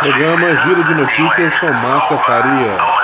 Programa Giro de Notícias com Márcia Faria.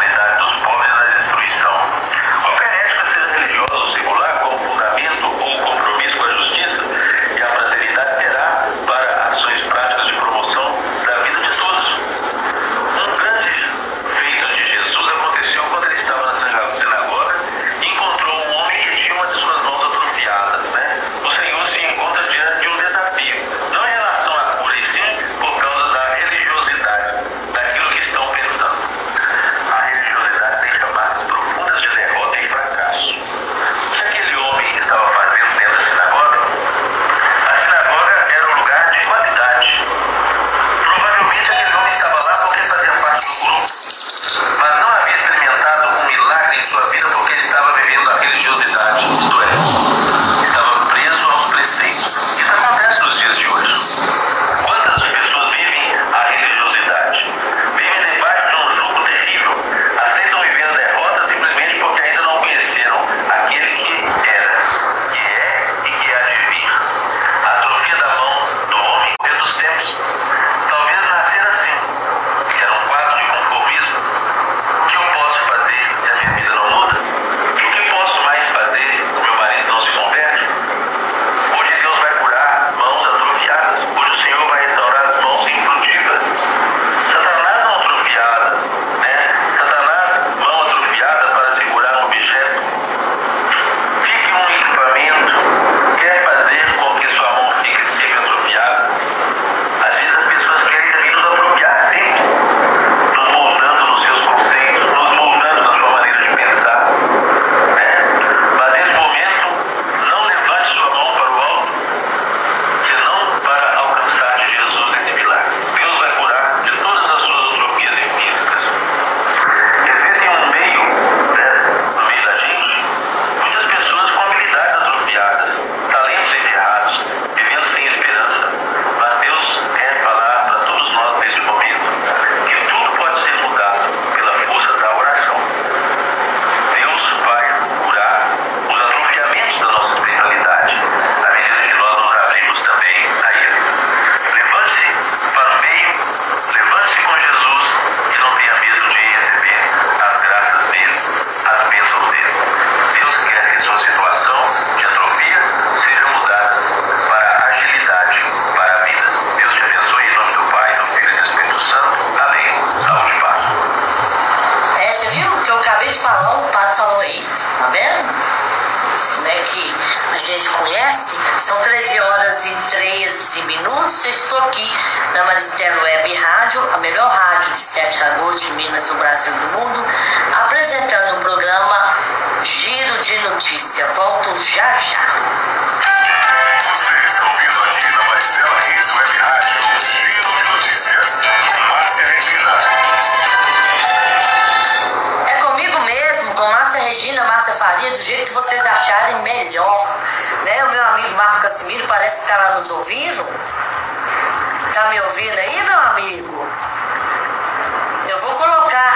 Tá me ouvindo aí, meu amigo?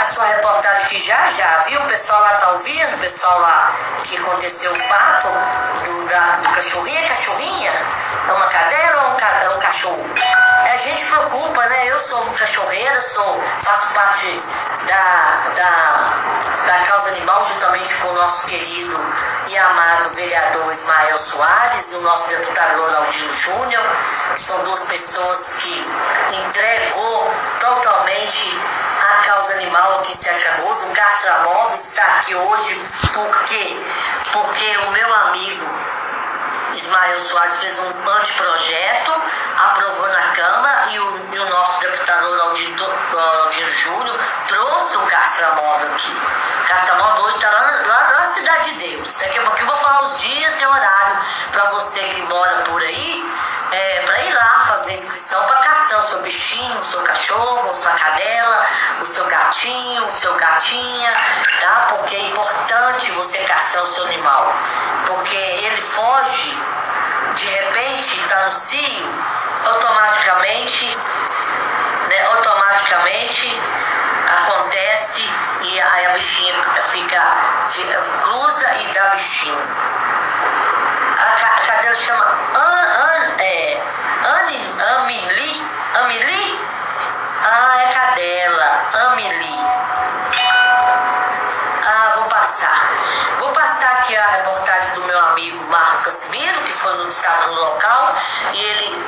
sua reportagem que já já, viu? O pessoal lá tá ouvindo, o pessoal lá que aconteceu o fato do, da, do cachorrinho, é cachorrinha? É uma cadela ou um, ca, é um cachorro? É a gente preocupa, né? Eu sou cachorreira, sou, faço parte da, da, da causa animal juntamente com o nosso querido e amado vereador Ismael Soares e o nosso deputado Ronaldinho Júnior, que são duas pessoas que entregou totalmente a causa animal aqui em Sete Agosto, o Castro Móvel está aqui hoje, por quê? Porque o meu amigo Ismael Soares fez um anteprojeto, aprovou na Câmara e o, e o nosso deputado auditor, Aldino Júnior trouxe o Castro Móvel aqui. Castro Móvel hoje está lá, lá, na Cidade de Deus. Daqui a pouquinho eu vou falar os dias e horário para você que mora por aí é, para ir lá fazer inscrição para caçar o seu bichinho, o seu cachorro, a sua cadela, o seu gatinho, o seu gatinha, tá? Porque é importante você caçar o seu animal, porque ele foge, de repente está no cio, automaticamente, né, automaticamente acontece e aí a bichinha fica, fica cruza e dá bichinho a cadela chama? An, An, é, Anne Amelie Amelie? Ah, é cadela, Amelie. Ah, vou passar. Vou passar aqui a reportagem do meu amigo Marco Casimiro, que foi no, estado, no local, e ele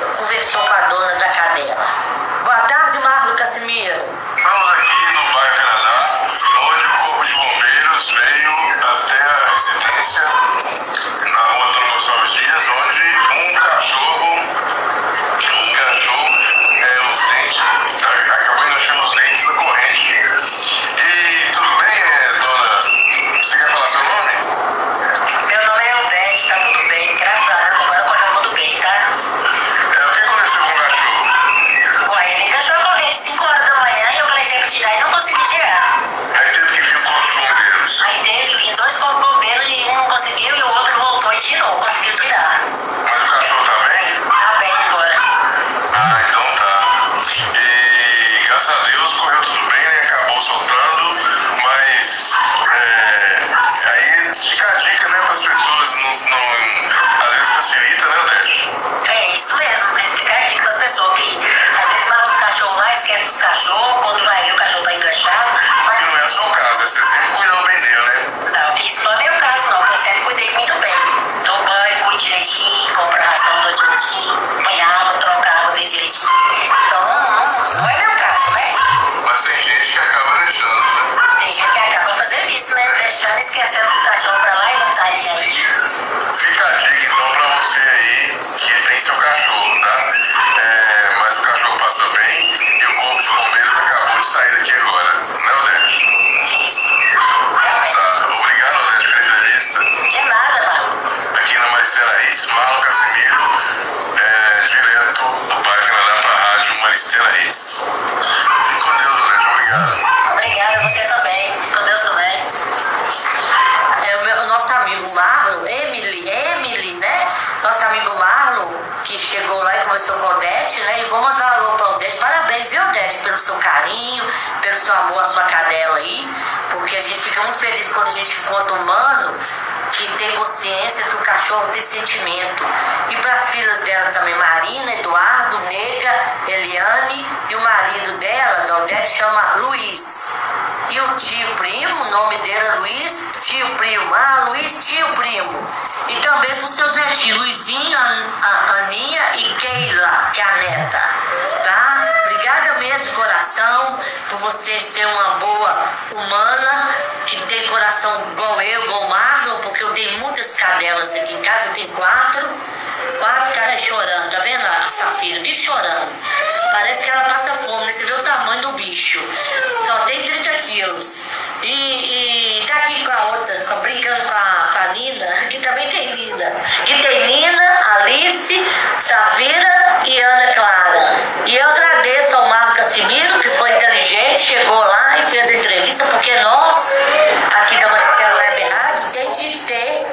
Hits. Fique com Deus, Odete, obrigado. Obrigada, você também. Com Deus também. É o, o nosso amigo Marlon, Emily, Emily, né? Nosso amigo Marlon, que chegou lá e conversou com a Odete, né? E vou mandar um alô pra Odete. Parabéns, viu, Odete, pelo seu carinho, pelo seu amor à sua cadela aí. Porque a gente fica muito feliz quando a gente encontra que tem consciência que o cachorro tem sentimento. E para as filhas dela também, Marina, Eduardo, Nega, Eliane e o marido dela, da Odete, chama Luiz. E o tio primo, o nome dele é Luiz, tio primo, ah, Luiz, tio primo. E também para os seus netinhos, Luizinho, An- a- Aninha e Keila, que é a neta. Tá? Obrigada mesmo, coração, por você ser uma boa humana, que tem coração igual eu, igual o Marlon, porque eu tenho muitas cadelas aqui em casa, tenho quatro. Quatro caras chorando, tá vendo a Safira? Vive chorando. Parece que ela passa fome, né? Você vê o tamanho do bicho. Só tem 30 quilos. E, e tá aqui com a outra, com brincando com a, com a Nina, que também tem Nina. Que tem Nina, Alice, Safira e Ana Clara. E eu agradeço ao Marco Casimiro, que foi inteligente, chegou lá e fez a entrevista, porque nós, aqui da Maristela Web Rádio, tem que ter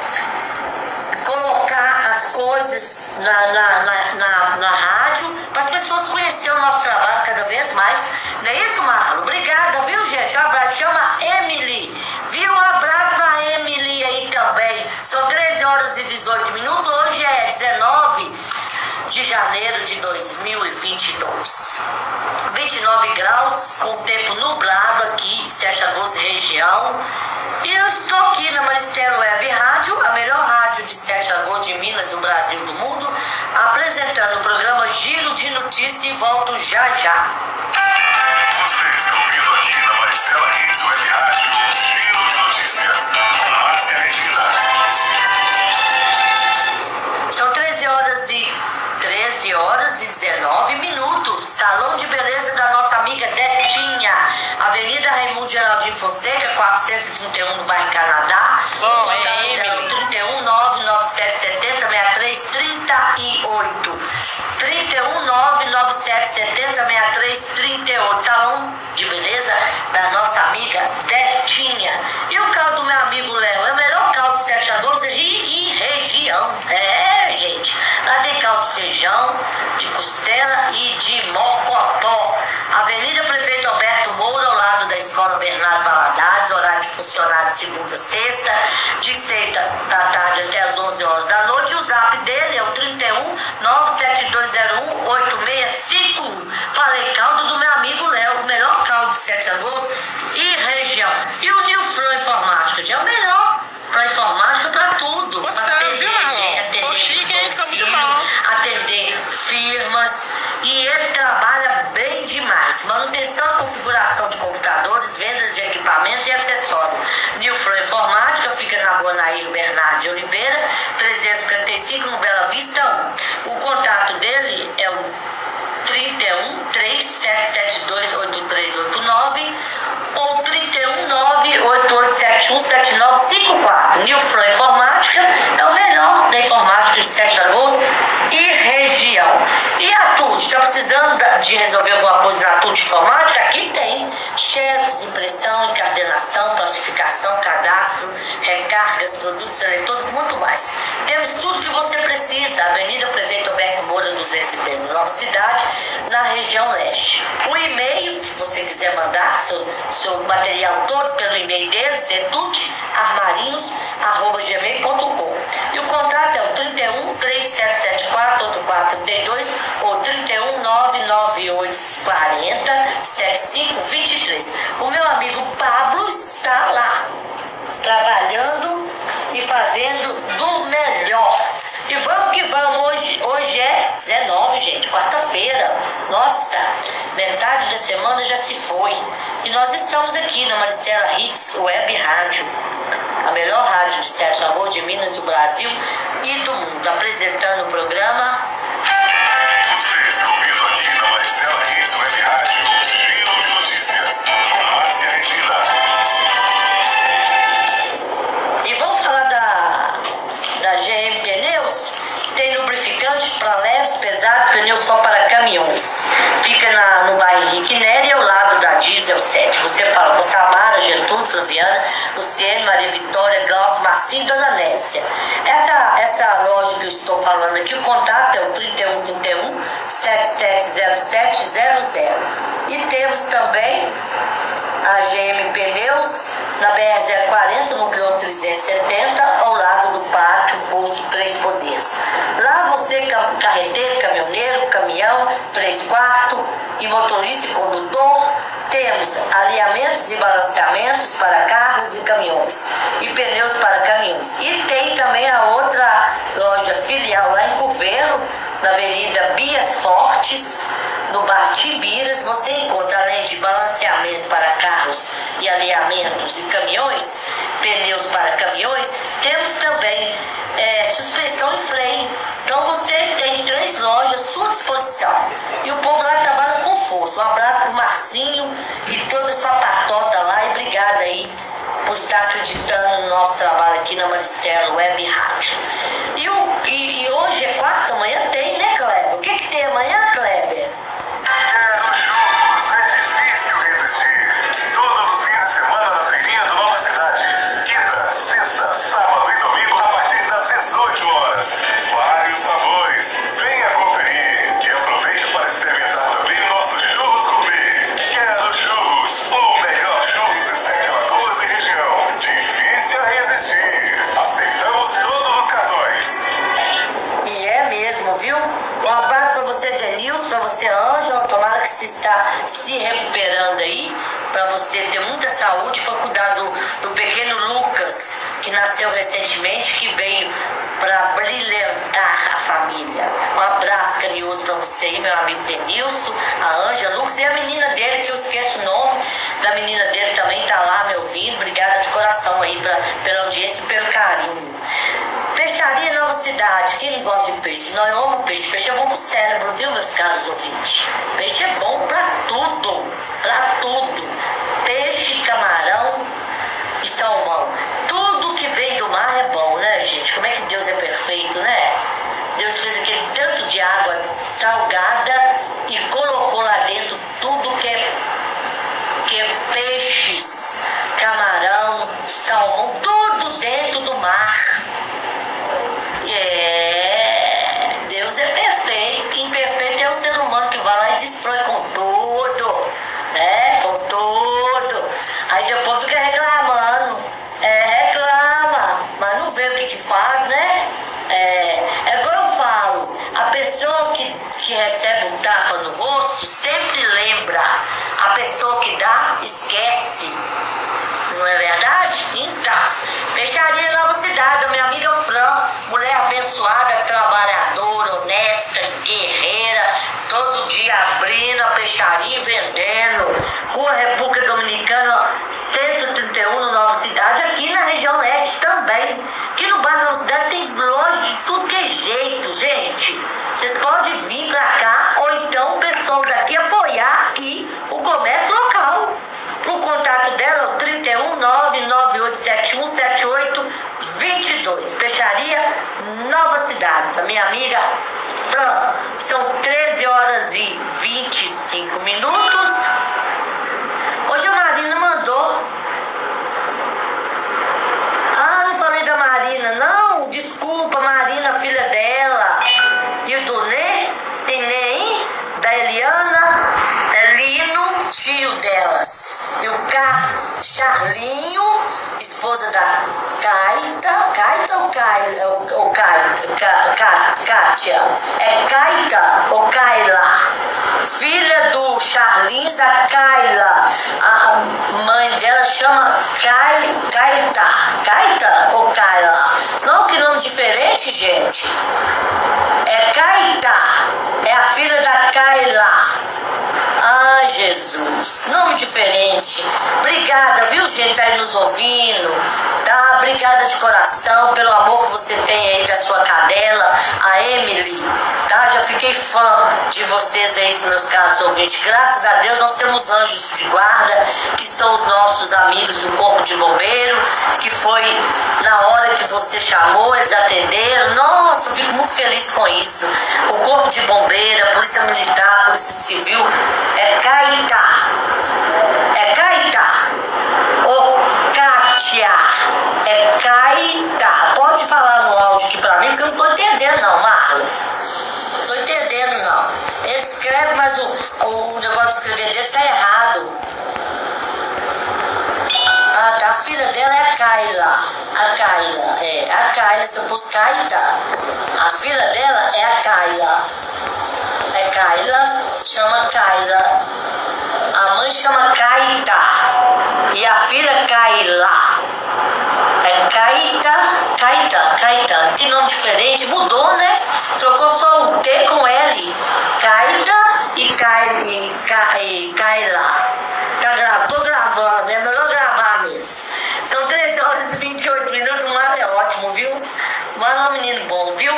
as coisas na, na, na, na, na rádio para as pessoas conhecerem o nosso trabalho cada vez mais. Não é isso, Marco? Obrigada, viu, gente? Um abraço. Chama Emily. Viu? Um abraço pra Emily aí também. São 13 horas e 18 minutos. Hoje é 19 de janeiro de 2022. 29 graus, com tempo nublado aqui em Sete Agosto região. E eu estou aqui na Maristela Web Rádio, a melhor rádio de Sete Agosto de Minas, do Brasil do mundo, apresentando o programa Giro de Notícias e volto já já. Você está ouvindo aqui na Maricela Hits Web Rádio, Giro de Notícias, com Márcia Regina. São 13 horas e 13 horas e 19 minutos. Salão de beleza da nossa amiga Detinha. Avenida Raimundo Geraldinho Fonseca, 431 no bairro Canadá. Bom, é é Emily. 31 99770 6338. 31 99770 6338. Salão de beleza da nossa amiga Detinha. E o caldo do meu amigo Léo? É o melhor caldo de Sete Agosto e, região. É, gente. Lá tem caldo de feijão, de costela e de mocotó. Avenida Prefeito Alberto Moura, ao lado da Escola Bernardo Valadares, horário de funcionário de segunda a sexta, de 6 da, tarde até as 11 horas da noite. O zap dele é o 31 97201 8651. Falei caldo do meu amigo Léo, o melhor caldo de 7 de agosto e região. E o Flow Informática, é o melhor informática, para tudo. Pois pra viu, Atender chique. Atender firmas. E ele trabalha bem demais. Manutenção e configuração de computadores, vendas de equipamento e acessório. Nilfro Informática fica na Guanaíra Bernardo de Oliveira, 355 no Bela Vista 1. O contato dele é o 31 3777 melhor da informática de Sete região. TUT, está precisando de resolver alguma coisa na TUT Informática? Aqui tem cheques, impressão, encadernação, classificação, cadastro, recargas, produtos eletrônicos, muito mais. Temos tudo que você precisa. Avenida Prefeito Alberto Moura, 200 Nova Cidade, na região leste. O e-mail que você quiser mandar, seu, seu material todo pelo e-mail deles é tutarmarinhos.gmail.com E o contato é o 31 3774 8432 ou 31 998 40 7523. O meu amigo Pablo está lá, trabalhando e fazendo do melhor. E vamos que vamos, hoje, hoje é 19, gente, quarta-feira. Nossa, metade da semana já se foi. E nós estamos aqui na Maristela Hits Web Rádio, a melhor rádio de Sete Lagoas de Minas do Brasil e do mundo, apresentando o programa. Pneus? Só para caminhões. Fica na, no bairro Henrique Neri, ao lado Diesel 7. Você fala com Samara, Getúlio, Flaviana, Luciene, Maria Vitória, Glaucio, Marcinho e Dona Nécia. Essa, essa loja que eu estou falando aqui, o contato é o 3131 770700. E temos também a GM Pneus na BR-040, no quilômetro 370, ao lado do pátio Posto Três Poderes. Lá você, ca- carreteiro, caminhoneiro, caminhão, três quartos e motorista e condutor, temos alinhamentos e balanceamentos para carros e caminhões e pneus para caminhões. E tem também a outra loja filial lá em Coveiro, na Avenida Bias Fortes, no Bar Tibiras, você encontra além de balanceamento para carros e alinhamentos e caminhões, pneus para caminhões, temos também é, suspensão e freio. Então você tem três lojas à sua disposição. E o povo lá trabalha com força. Um abraço pro Marcinho e toda a sua patota lá e obrigada aí por estar acreditando no nosso trabalho aqui na Maristela Web Rádio. E, e, e hoje é quarta, amanhã tem, você aí, meu amigo Denilson, a Ângela, Lucas e a menina dele, que eu esqueço o nome da menina dele também, tá lá me ouvindo. Obrigada de coração aí pra, pela audiência e pelo carinho. Peixaria Nova Cidade. Quem não gosta de peixe? Nós amamos peixe. Peixe é bom pro cérebro, viu, meus caros ouvintes? Peixe é bom pra tudo. Pra tudo. Peixe, camarão e salmão. Tudo que vem do mar é bom, né, gente? Como é que Deus é perfeito, né? Deus fez aquele tanto de água salgada e colocou lá dentro tudo que é que é peixes, camarão, salmão, tudo sempre lembra. A pessoa que dá, esquece. Não é verdade? Então, fecharia Nova Cidade, minha amiga Fran, mulher abençoada, trabalhadora, honesta, guerreira, todo dia abrindo a peixaria e vendendo. Rua República Dominicana, 131, no Nova Cidade, aqui na região leste também. Aqui no bairro Nova Cidade tem loja de tudo que é jeito, gente. Vocês podem vir para cá ou então o pessoal daqui apoiar e o comércio local. O contato dela é o 31 998717822. Fecharia Nova Cidade, da minha amiga Fran. São 13 horas e 25 minutos. Hoje a Marina mandou. Ah, não falei da Marina, não. Desculpa, Marina, filha dela. O Donê? Tem nem? Da Eliana? Elino, tio delas. E o Car Charlinho, esposa da Caita. Caita ou Caila? Ou Caita? Ca, Ca, Kátia? É Caita ou Kaila? Filha do Charlinhos, a Kaila. A mãe dela chama Kai, Caita. Caita ou Kaila? Não, que nome diferente, gente. É Caita. É a filha da Kaila. Ai, Jesus. Nome diferente. Obrigada, viu, gente, tá aí nos ouvindo. Tá? Obrigada de coração pelo amor que você tem aí da sua cadela, a Emily. Tá? Já fiquei fã de vocês aí, meus caros ouvintes. Graças a Deus nós temos anjos de guarda, que são os nossos amigos do Corpo de Bombeiro, que foi na hora que você chamou, eles atenderam. Nossa, fico muito feliz com isso. O Corpo de Bombeiro, a Polícia Militar, a Polícia Civil, é Caetá. É Caetá. Ô, Kátia. É Caetá. Pode falar no áudio aqui pra mim, porque eu não tô entendendo não, Marlon. Tô entendendo não. Ele escreve, mas o, o negócio de escrever dele tá errado. Ah, tá. A filha dela é a Kaila. A Kaila, é. A Kaila, se eu pus Kaita. A filha dela é a Kaila. É Kaila, chama Kaila. A mãe chama Kaita. E a filha Kaila. É Kaita, Kaita, Kaita. Que nome diferente. Mudou, né? Trocou só o T com L. Kaita e Kaila. E, Ka, e Kaila. Tá gravando, tô gravando. É melhor gravar mesmo. São 13 horas e 28 minutos. Marlon é ótimo, viu? Marlon é um menino bom, viu?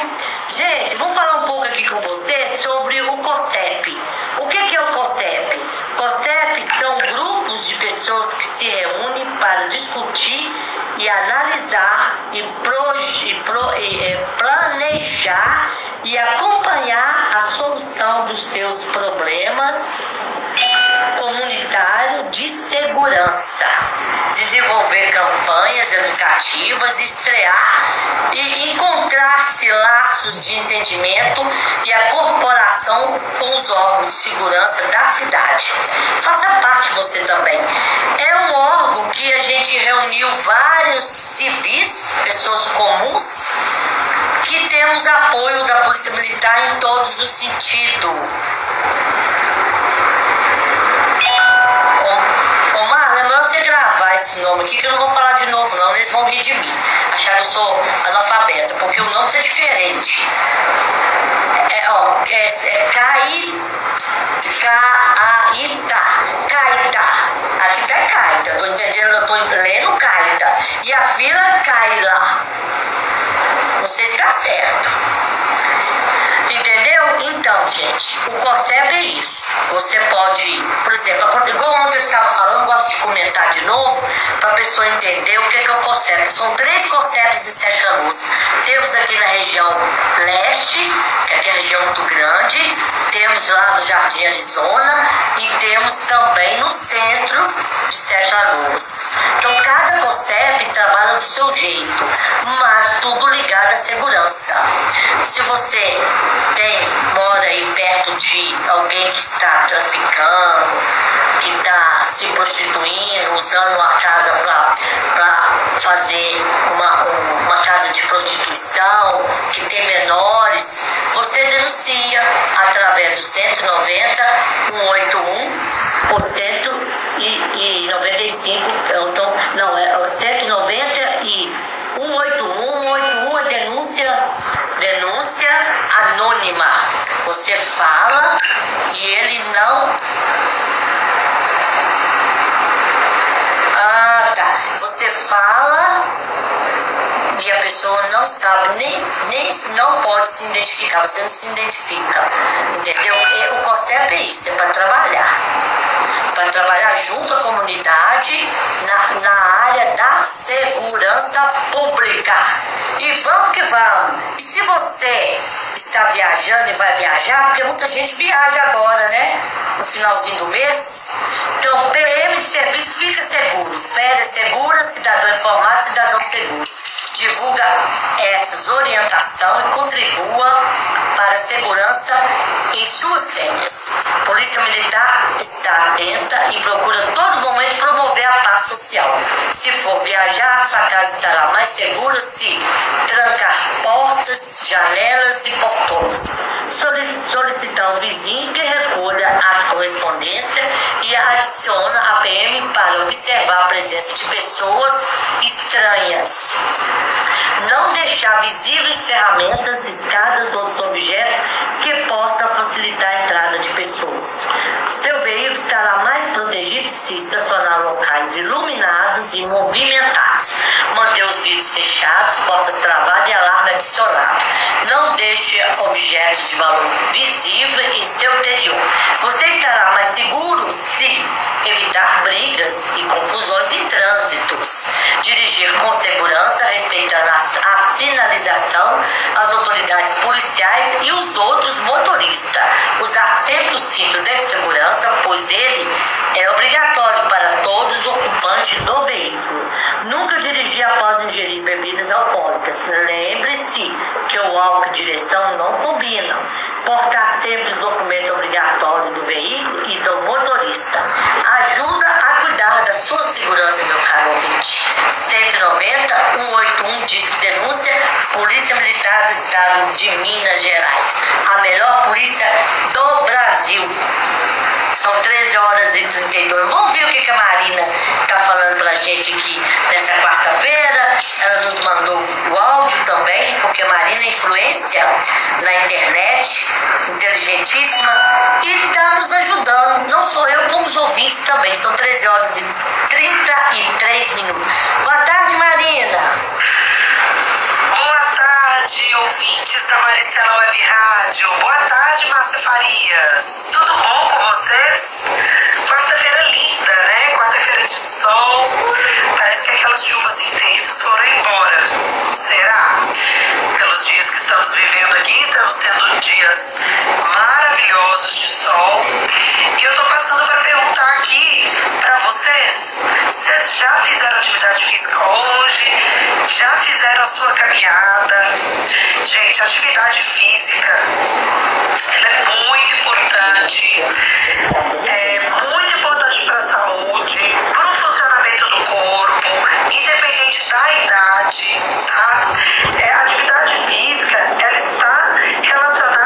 Gente, vamos falar um pouco aqui com você sobre o COSEP. O que, que é o COSEP? COSEP são grupos de pessoas que se reúnem para discutir e analisar e, pro, e, pro, e é, planejar e acompanhar a solução dos seus problemas comunitários de segurança, desenvolver campanhas educativas, estrear e encontrar-se laços de entendimento e a corporação com os órgãos de segurança da cidade. Faça parte você também. É um órgão que a gente reuniu vários civis, pessoas comuns, que temos apoio da Polícia Militar em todos os sentidos. Ô, Mar, é melhor você gravar esse nome aqui que eu não vou falar de novo, não. Eles vão rir de mim, achar que eu sou analfabeta, porque o nome tá diferente. É, ó, é, é Caí. Caíta. Caíta. Aqui tá Caíta. Tô entendendo, eu tô lendo Caíta. E a vila Caila. Você pode, por exemplo, igual ontem eu estava falando, gosto de comentar de novo, para a pessoa entender o que é, que é o COSEP. São três COSEPs em Sete Lagoas. Temos aqui na região leste, que aqui é uma região muito grande, temos lá no Jardim Arizona e temos também no centro de Sete Lagoas. Então, cada COSEP trabalha do seu jeito, mas tudo ligado à segurança. Se você tem, mora aí perto de alguém que está traficando, que está se prostituindo, usando uma casa para fazer uma, uma casa de prostituição, que tem menores, você denuncia através do 190 181 por 195, então, não, é 190 e 181, 181 é denúncia, denúncia anônima. Você fala e ele não. Ah, tá. Você fala e a pessoa não sabe, nem, nem não pode se identificar, você não se identifica. Entendeu? E o COSEP é isso, é para trabalhar. Para trabalhar junto à comunidade na, na área da segurança pública. E vamos que vamos! e se você está viajando e vai viajar, porque muita gente viaja agora, né? No finalzinho do mês. Então, PM de serviço fica seguro. Férias segura, cidadão informado, cidadão seguro. Divulga essas orientações e contribua para a segurança em suas férias. Polícia Militar está atenta e procura todo momento promover a paz social. Se for viajar, sua casa estará mais segura se trancar portas, janelas e portões. Solicitar ao vizinho que recolha as correspondências e adiciona a PM para observar a presença de pessoas estranhas. Não deixar visíveis ferramentas, escadas ou outros objetos que possam facilitar a entrada de pessoas. Seu veículo estará mais protegido se estacionar locais iluminados e movimentados. Manter os vidros fechados, portas travadas e alarme adicionado. Não deixe objetos de valor visível em seu interior. Você estará mais seguro se evitar brigas e confusões em trânsitos. Dirigir com segurança, respeitando a, sinalização, as autoridades policiais e os outros motoristas. Usar sempre o cinto de segurança, pois ele é obrigatório para todos os ocupantes do veículo. Nunca dirigir após ingerir bebidas alcoólicas. Lembre-se que o álcool e direção não combinam. Portar sempre os documentos obrigatórios do veículo e do motorista. Ajuda a cuidar da sua segurança, meu caro ouvinte. 190 181 diz denúncia Polícia Militar do Estado de Minas Gerais. A melhor polícia do Brasil. São 13 horas e 32. Vamos ver o que, que a Marina está falando pra gente aqui nessa quarta-feira. Ela nos mandou o áudio também, porque a Marina é influência na internet, inteligentíssima, e está nos ajudando. Não sou eu, como os ouvintes também. São 13 horas e 33 minutos. Boa tarde, Marina. Boa tarde, da Maricela Web Rádio. Boa tarde, Márcia Farias. Tudo bom com vocês? Quarta-feira linda, né? Quarta-feira de sol. Parece que aquelas chuvas intensas foram embora. Será? Pelos dias que estamos vivendo aqui, estamos tendo dias maravilhosos de sol. E eu tô passando para perguntar aqui para vocês: vocês já fizeram atividade física hoje? Já fizeram a sua caminhada? Gente, atividade física ela é muito importante. É muito importante para a saúde, para o funcionamento do corpo, independente da idade, tá? É, a atividade física, ela está relacionada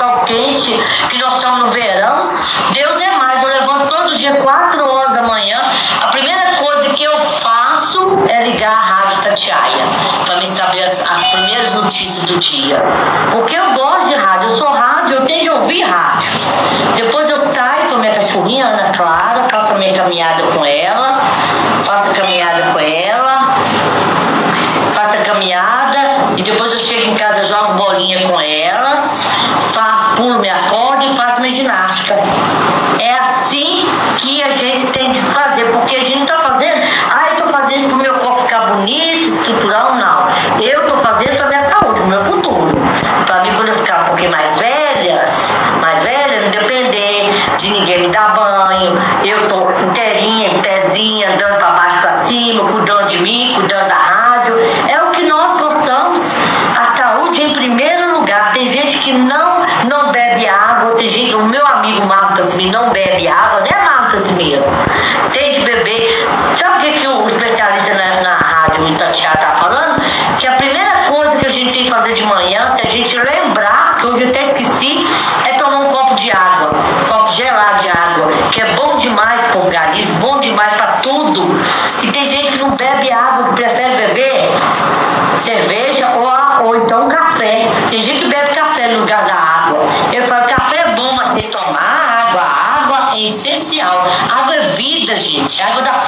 sol quente, que nós estamos no verão. Deus é mais. Eu levanto todo dia, 4 horas da manhã. A primeira coisa que eu faço é ligar a Rádio Tatiaia para me saber as, as, primeiras notícias do dia. Porque eu gosto de rádio, eu sou rádio, eu tenho de ouvir rádio. Depois eu saio com a minha cachorrinha, Ana Clara, faço a minha caminhada com ela, faço a caminhada com ela, faço a caminhada e depois eu chego em casa, jogo bolinha com elas pulo, me acordo e faço minha ginástica.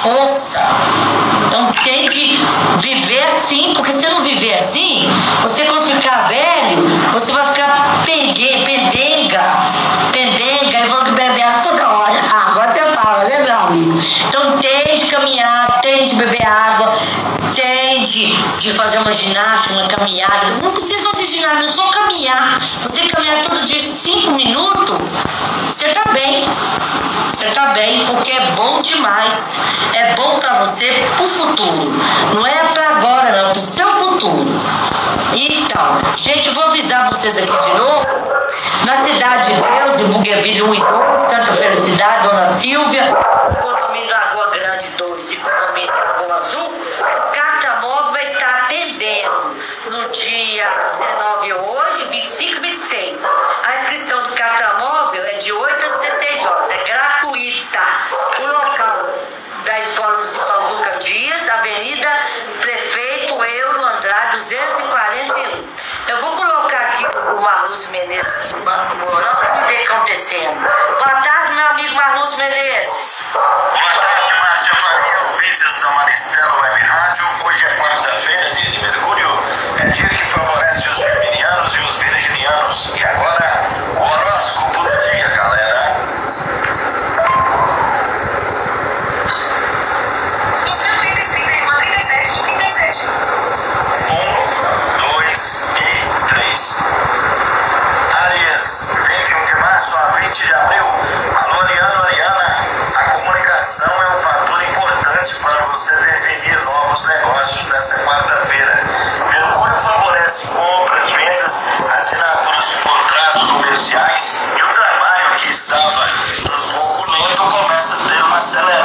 força. Então tem que viver assim, porque você não fazer uma ginástica, uma caminhada. Não precisa fazer ginástica, só caminhar. Você caminhar todo dia cinco minutos, você tá bem. Você tá bem, porque é bom demais. É bom para você pro futuro. Não é para agora, não, pro seu futuro. Então, gente, vou avisar vocês aqui de novo. Na Cidade de Deus, em Bugueville 1 e 2, Santa Felicidade, Dona Silvia, Marlúcio Menezes Urbano Mourão. que ver acontecendo. Boa tarde, meu amigo Marlúcio Menezes. Boa tarde, Márcia Faria, ouvintes da Maricela Web Rádio. Hoje é quarta-feira, dia de Mercúrio. É dia que favorece os geminianos e os virginianos. E agora novos negócios nesta quarta-feira. Mercúrio favorece compras, vendas, assinaturas de contratos comerciais e o trabalho que estava um pouco lento começa a ter uma aceleração.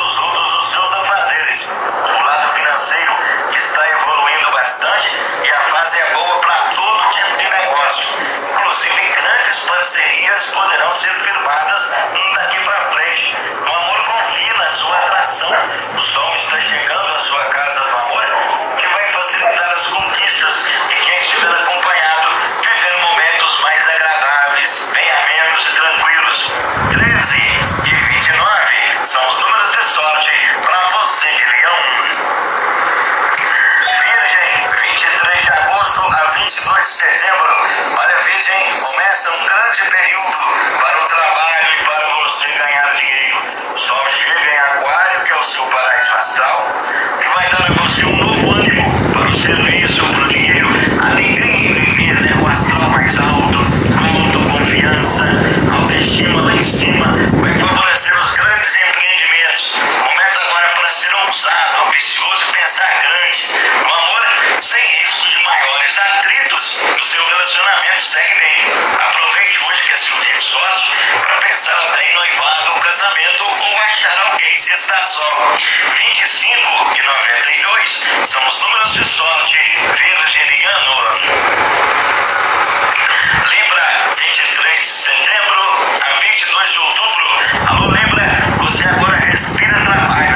Intromissão dos outros nos seus afazeres. O lado financeiro está evoluindo bastante e a fase é boa para todo tipo de negócio. Inclusive, grandes parcerias poderão ser firmadas daqui para frente. O amor confia na sua atração. O sol está chegando à sua casa do amor, que vai facilitar as conquistas e quem estiver acompanhado viver momentos mais agradáveis, bem amenos e tranquilos. 13 e 29 são os números de sorte para você de leão. Virgem, 23 de agosto a 22 de setembro. Olha, Virgem, começa um grande período para o trabalho e para você ganhar dinheiro. Sol chega em Aquário, que é o seu paraíso astral, e vai dar a você um novo ânimo para o serviço, até em noivado ou casamento ou achar alguém só. 25 e 92 são os números de sorte virginiano. Libra, 23 de setembro a 22 de outubro. Alô, Libra, você agora respira trabalho.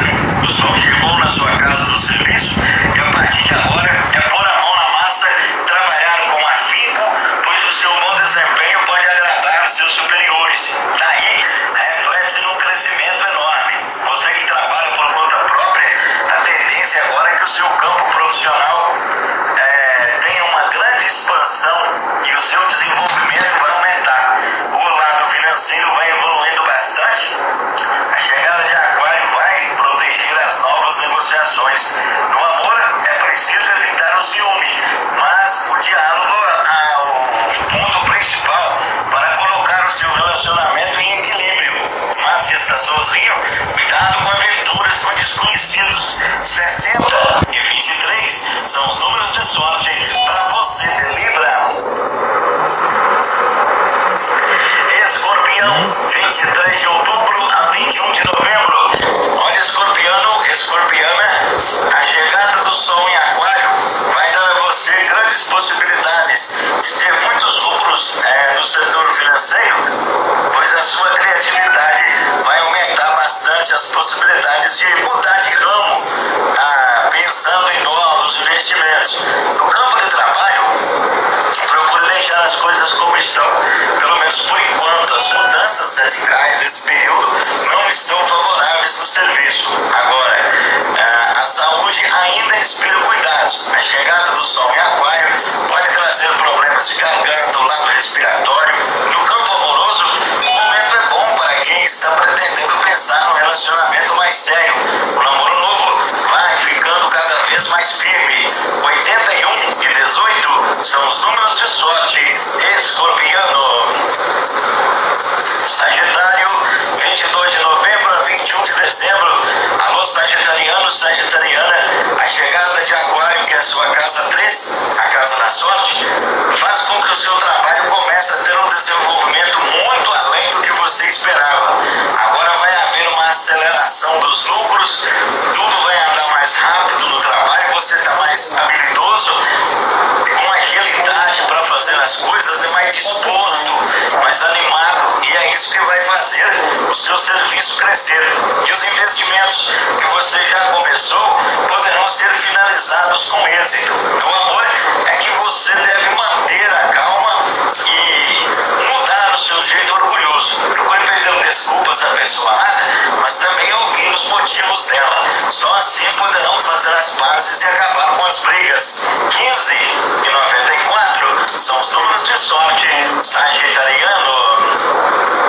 Tendência agora é que o seu campo profissional eh, tenha uma grande expansão e o seu desenvolvimento vai aumentar. O lado financeiro vai evoluindo bastante. A chegada de Aquário vai proteger as novas negociações. No amor, é preciso evitar o ciúme, mas o diálogo é o ponto principal para colocar o seu relacionamento em equilíbrio. Mas se está sozinho, cuidado com aventuras com desconhecidos. 60 e 23 são os números de sorte para você de Libra. Escorpião, 23 de outubro a 21 de novembro. Olha, escorpiano, escorpiana, a chegada do sol em aquário vai dar a você grandes possibilidades de ter muitos lucros eh, no setor financeiro, pois a sua criatividade vai aumentar bastante as possibilidades de mudar de ramo, ah, pensando em novos investimentos. No campo de trabalho, procure deixar as coisas como estão, pelo menos por enquanto. As mudanças radicais desse período não estão favoráveis no serviço. Agora, ah, a saúde ainda inspira cuidados. A chegada do sol em aquário pode trazer problemas de garganta, lado respiratório. No campo amoroso, o momento é bom para quem está pretendendo pensar no relacionamento mais sério. O namoro vez mais firme. 81 e 18 são os números de sorte escorpiano. Sagitário, 22 de novembro a 21 de de dezembro. Alô, Sagitariano, Sagitariana, a chegada de Aquário, que é a sua casa 3, a casa da sorte, faz com que o seu trabalho comece a ter um desenvolvimento muito além do que você esperava. Agora vai haver uma aceleração dos lucros, você está mais habilidoso, com agilidade para fazer as coisas, isso que vai fazer o seu serviço crescer. E os investimentos que você já começou poderão ser finalizados com êxito. O amor é que você deve manter a calma e mudar o seu jeito orgulhoso. Procure pedir desculpas à pessoa mas também ouvir os motivos dela. Só assim poderão fazer as pazes e acabar com as brigas. 15 e 94 são os números de sorte sagitariano.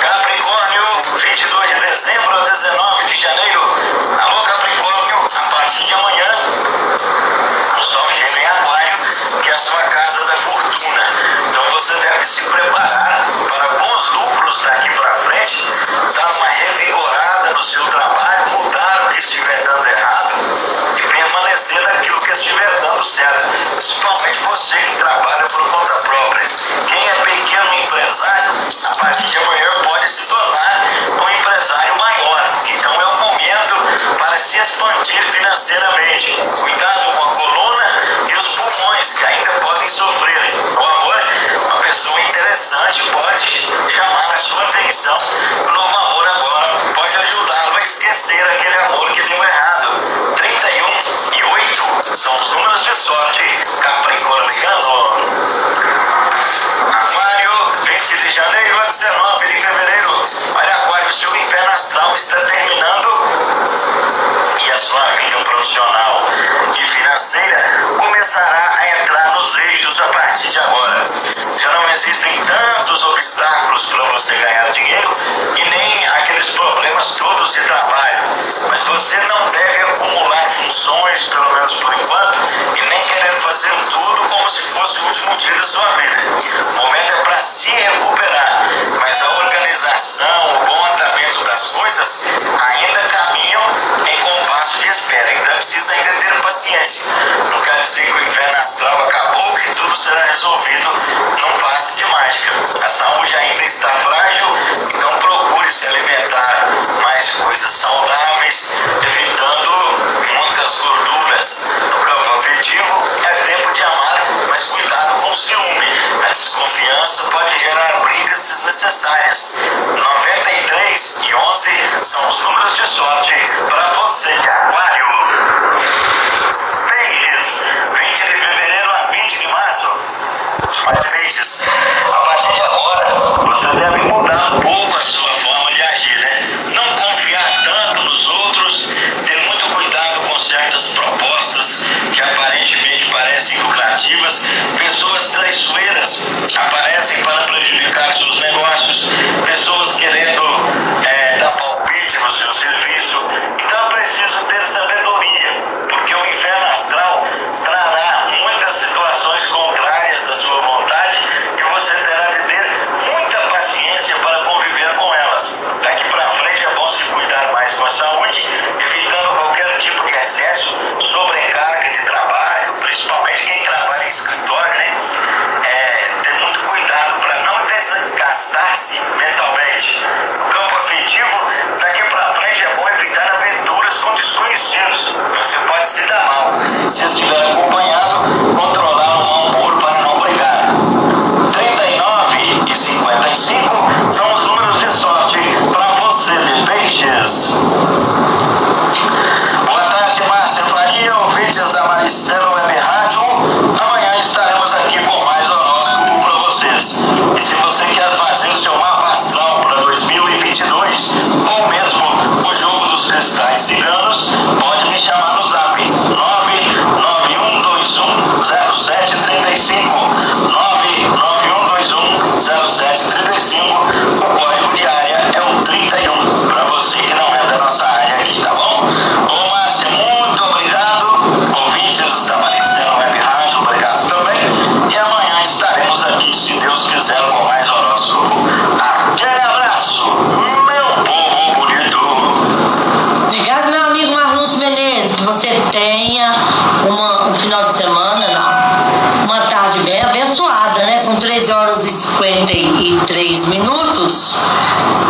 Capricórnio, 22 de dezembro a 19 de janeiro. Alô, Capricórnio, a partir de amanhã, o Sol chega em Aquário, que é a sua casa da fortuna. Então você deve se preparar para bons lucros daqui para frente, dar uma revigorada no seu trabalho, mudar o que estiver dando errado e permanecer naquilo que estiver dando certo. Principalmente você que trabalha por conta própria. Quem é pequeno empresário, a partir de amanhã pode se tornar um empresário maior. Então é o momento para se expandir financeiramente. Cuidado com a coluna e os pulmões, que ainda podem sofrer. O amor, uma pessoa interessante pode chamar a sua atenção. O novo amor agora pode ajudá-lo a esquecer aquele amor que deu errado. 31 e 8 são os números de sorte capricorniano. 20 de janeiro a 19 de fevereiro. Olha, Aquário, seu inferno astral está terminando e a sua vida profissional e financeira começará a entrar nos eixos a partir de agora. Já não existem tantos obstáculos para você ganhar dinheiro e nem aqueles problemas todos de trabalho. Mas você não deve acumular funções, pelo menos por enquanto, e nem querer fazer tudo como se fosse o último dia da sua vida. O momento é para se recuperar, mas a organização, o bom andamento das coisas ainda caminham em compasso de espera. Ainda precisa ainda ter paciência. Não quer dizer que o inferno astral acabou, que tudo será resolvido num passe de mágica. A saúde ainda está frágil, então procure se alimentar mais coisas saudáveis, evitando muitas gorduras. No campo afetivo, é tempo de amar, mas cuidado com o ciúme. Desconfiança pode gerar brigas desnecessárias. 93 e 11 são os números de sorte para você de Aquário. Peixes, 20 de fevereiro a 20 de março. Olha, Peixes, a partir de agora você deve mudar um pouco a sua forma de agir, né? Não confiar tanto nos outros, ter certas propostas que aparentemente parecem lucrativas. Pessoas traiçoeiras aparecem para prejudicar seus negócios, pessoas querendo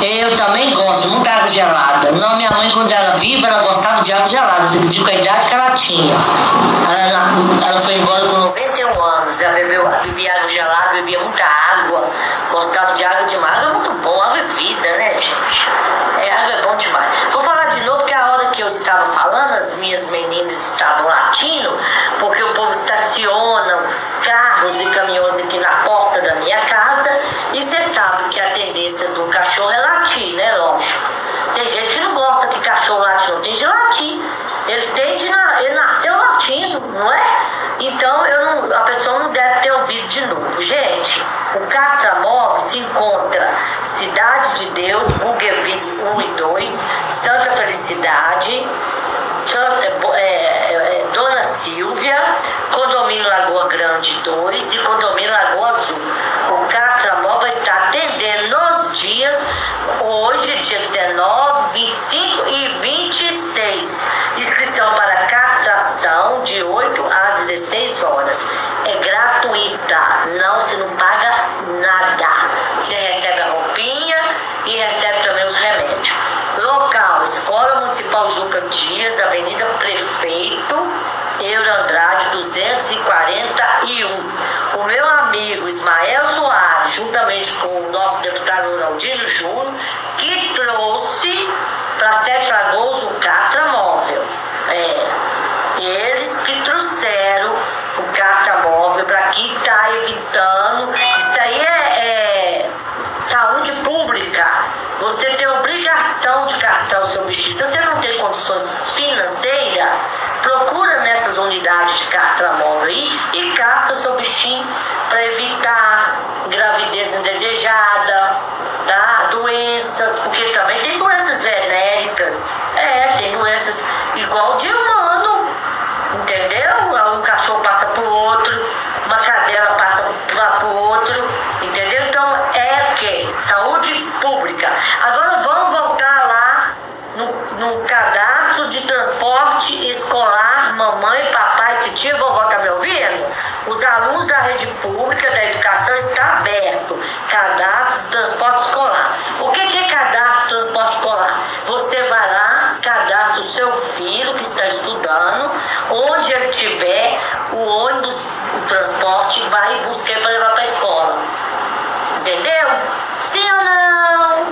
Eu também gosto, muito da água gelada. Não, minha mãe, quando ela viva, ela gostava de água gelada. Você pediu com a idade que ela tinha. Ela, ela foi embora com 91 anos. Ela bebeu, bebia água gelada, bebia muita água. Gostava de água demais. Água é muito bom, água é vida, né, gente? É, água é bom demais. Vou falar de novo, porque a hora que eu estava falando, as minhas meninas estavam latindo, porque o povo estaciona carros e caminhões Então eu não, a pessoa não deve ter ouvido de novo. Gente, o Castramóvel se encontra Cidade de Deus, Bougainville 1 e 2, Santa Felicidade, Santa- é, é, é, Dona Silvia, Condomínio Lagoa Grande 2 e Condomínio Lagoa Azul. O Castramóvel está atendendo nos dias hoje, dia 19, 25 e 26. Inscrição para de 8 às 16 horas. É gratuita, não se não paga nada. Você recebe a roupinha e recebe também os remédios. Local, Escola Municipal Juca Dias, Avenida Prefeito, Euro Andrade 241. O meu amigo Ismael Soares, juntamente com o nosso deputado Ronaldinho Júnior, que trouxe para Sete Lagoas o Castra Móvel. É, eles que trouxeram o Castra Móvel para aqui, está evitando. Isso aí é, é saúde pública. Você tem obrigação de castrar o seu bichinho. Se você não tem condições financeiras, procura nessas unidades de castra móvel aí e castra o seu bichinho para evitar gravidez indesejada, tá? Doenças, porque também tem doenças venéricas. É, tem doenças igual de humano, entendeu? Um cachorro passa pro outro, uma cadela passa pro outro, entendeu? Então é o quê? Saúde pública. Agora vamos voltar lá no, no cadastro de transporte escolar, mamãe, papai, titia, vovó, tá me ouvindo? Os alunos da rede pública da educação está aberto. Cadastro de transporte escolar. O que que é cadastro de transporte escolar? Você vai lá, o seu filho que está estudando, onde ele tiver, o ônibus, o transporte, vai buscar para levar para a escola. Entendeu? Sim ou não?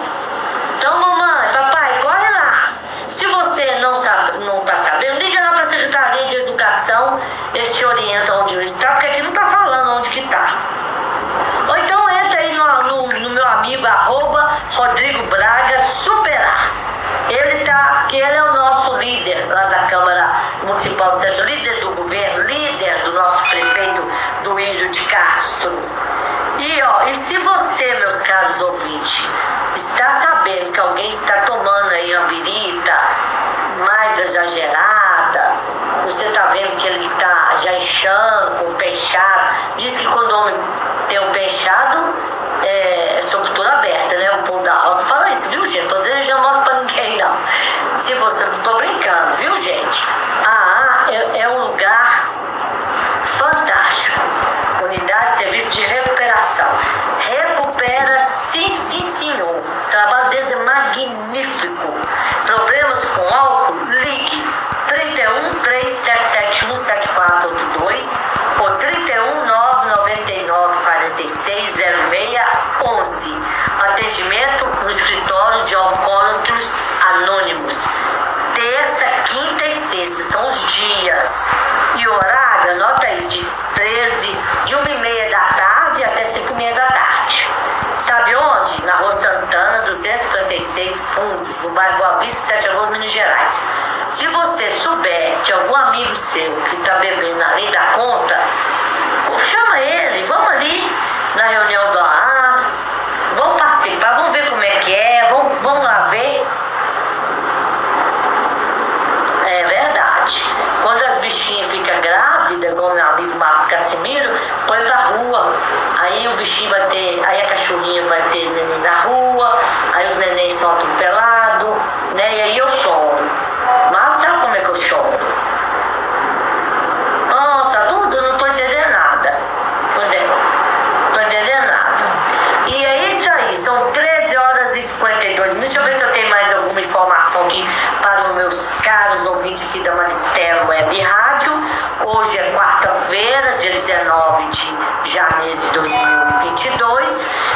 Então, mamãe, papai, corre lá. Se você não sabe, não está sabendo, liga lá para a Secretaria de Educação, eles te orientam onde ele está, porque aqui não está falando onde que está. Ou então entra aí no, no- no meu amigo arroba Rodrigo Braga Superar. Ele tá, que ele é o nosso líder lá da Câmara Municipal do Centro, líder do governo, líder do nosso prefeito Duílio de Castro. E ó, e se você, meus caros ouvintes, está sabendo que alguém está tomando aí uma birita mais exagerada, você está vendo que ele está já inchando, com o pé inchado, diz que quando o homem tem o pé inchado, é, é sobretudo 46 0611. Atendimento no escritório de alcoólatros anônimos. Terça, quinta e sexta são os dias. E o horário, anota aí, de 13, de 1 e meia da tarde até 5 e meia da tarde. Sabe onde? Na Rua Santana, 256 Fundos, no bairro Boa Vista, Sete Lagoas, Minas Gerais. Se você souber de algum amigo seu que está bebendo além da conta, chama ele, vamos ali na reunião do AA, vamos participar, vamos ver como é que é, vamos, vamos lá ver. É verdade. Quando as bichinhas ficam grávidas, igual meu amigo Marco Casimiro, põe pra rua. Aí o bichinho vai ter, aí a cachorrinha vai ter neném na rua, aí os nenéns são atropelados, né? E aí eu choro. informação aqui para os meus caros ouvintes aqui da Maristela Web Rádio. Hoje é quarta-feira, dia 19 de janeiro de 2022.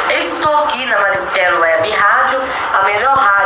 Eu estou aqui na Maristela Web Rádio, a melhor rádio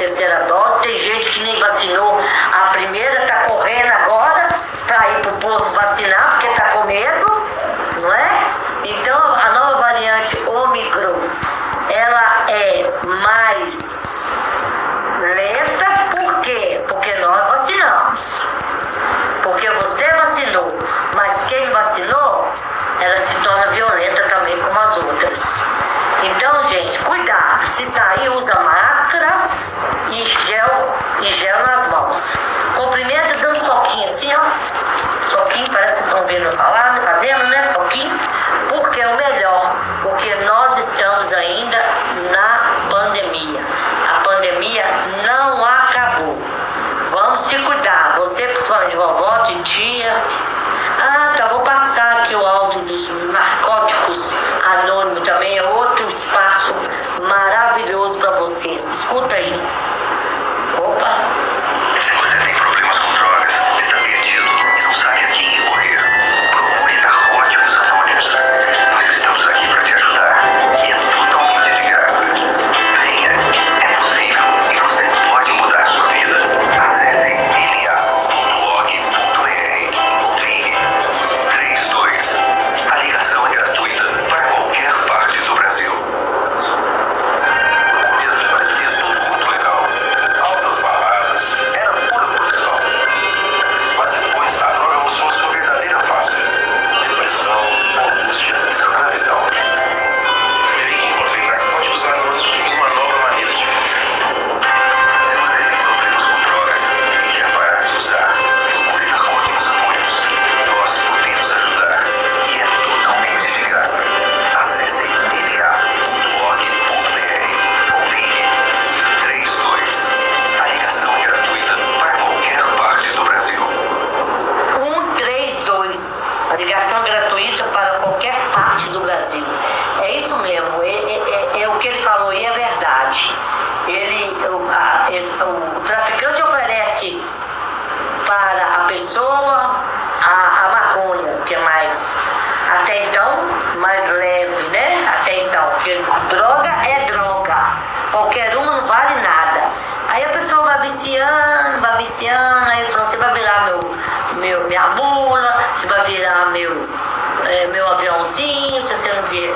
terceira dose. Tem gente que nem vacinou a primeira, tá correndo agora para ir pro posto vacinar, porque tá com medo, não é? Então a nova variante Omicron, ela é mais lenta, por quê? Porque nós vacinamos. Porque você vacinou, mas quem vacinou, ela se torna violenta também como as outras. Então, gente, cuidado. Se sair, usa máscara mãos. Cumprimenta dando toquinho assim, ó. Toquinho, parece que estão vendo falar, fazendo, né? Toquinho. Porque é o melhor. Porque nós estamos ainda na pandemia. A pandemia não acabou. Vamos se cuidar. Você, principalmente vovó, titia. Ah, tá, vou passar aqui o áudio dos narcóticos anônimos também. É outro espaço maravilhoso para vocês. Escuta aí.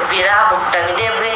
Você não vi- virar,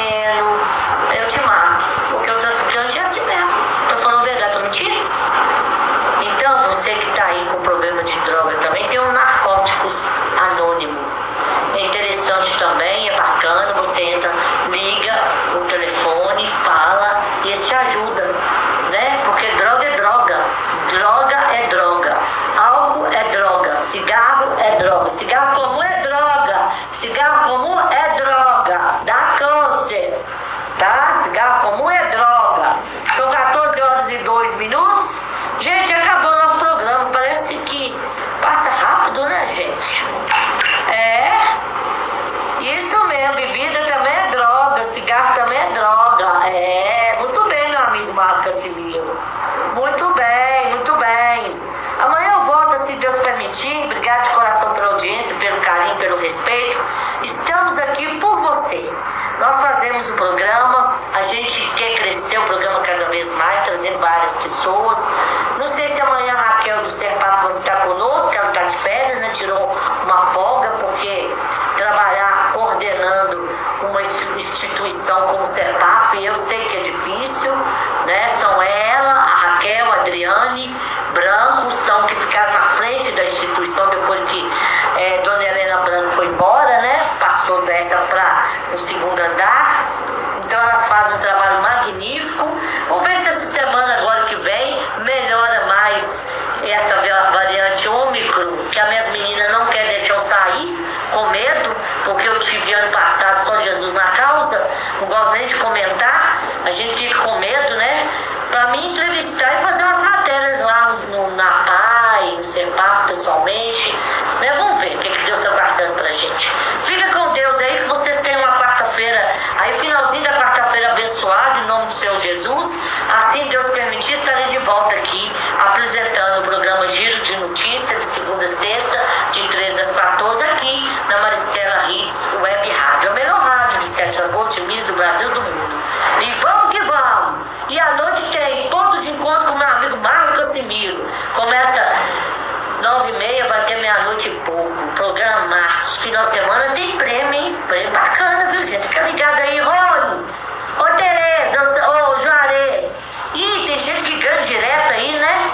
pessoas. Não sei se amanhã a Raquel do Serpato vai estar conosco, ela está de férias, né? Tirou uma folga, porque trabalhar coordenando uma instituição como o Serpaf, eu sei que é difícil, né? São ela, a Raquel, a Adriane, Branco, são que ficaram na frente da instituição depois que é, Dona Helena Branco foi embora, né? Passou dessa para o segundo andar. Então elas fazem um trabalho magnífico. Vamos ver se essa semana agora que vem melhora mais essa variante Ômicron, que as minhas meninas não querem deixar eu sair com medo, porque eu tive ano passado só Jesus na causa, não gosto nem de comentar, a gente fica com medo, né? Para mim entrevistar e fazer umas matérias lá no, na PAI, no CEPAP pessoalmente, né? Vamos ver o que, que Deus está guardando pra gente. Fica com Deus aí, que vocês tenham uma quarta-feira, aí finalzinho da quarta-feira abençoado, em nome do Senhor Jesus. Assim Deus permitir, estarei de volta aqui, apresentando o programa Giro de Notícias, de segunda a sexta, de 13 às 14, aqui na Maristela Hits Web Rádio, a melhor rádio de Sete Lagoas, de Minas, do Brasil do mundo. E vamos que vamos! E à noite tem ponto de encontro com meu amigo Marlon Casimiro. Começa nove e meia, vai até meia-noite e pouco. Programa março. Final de semana tem prêmio, hein? Prêmio bacana, viu, gente? Fica ligado aí, Rony. Ô, Tereza, ô, Juarez. Ih, tem gente que ganha direto aí, né?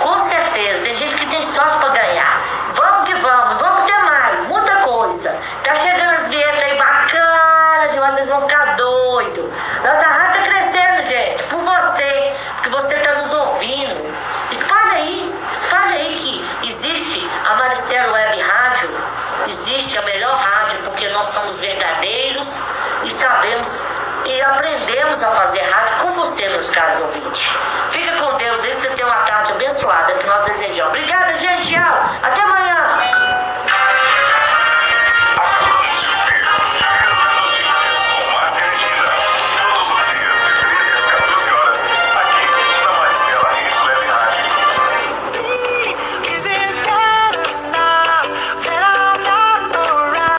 Com certeza. Tem gente que tem sorte pra ganhar. Vamos que vamos. Vamos ter mais. Muita coisa. Tá chegando as vinhetas aí bacanas de vocês vão ficar doidos. Nossa rádio tá crescendo, gente. Por você. Que você tá nos ouvindo. Espalha aí. Espalha aí que existe a Maricelo Web Rádio. Existe a melhor rádio porque nós somos verdadeiros e sabemos e aprendemos a fazer rádio com você, meus caros ouvintes. Fica com Deus, e você tem uma tarde abençoada que nós desejamos. Obrigada, gente. Tchau. Até amanhã.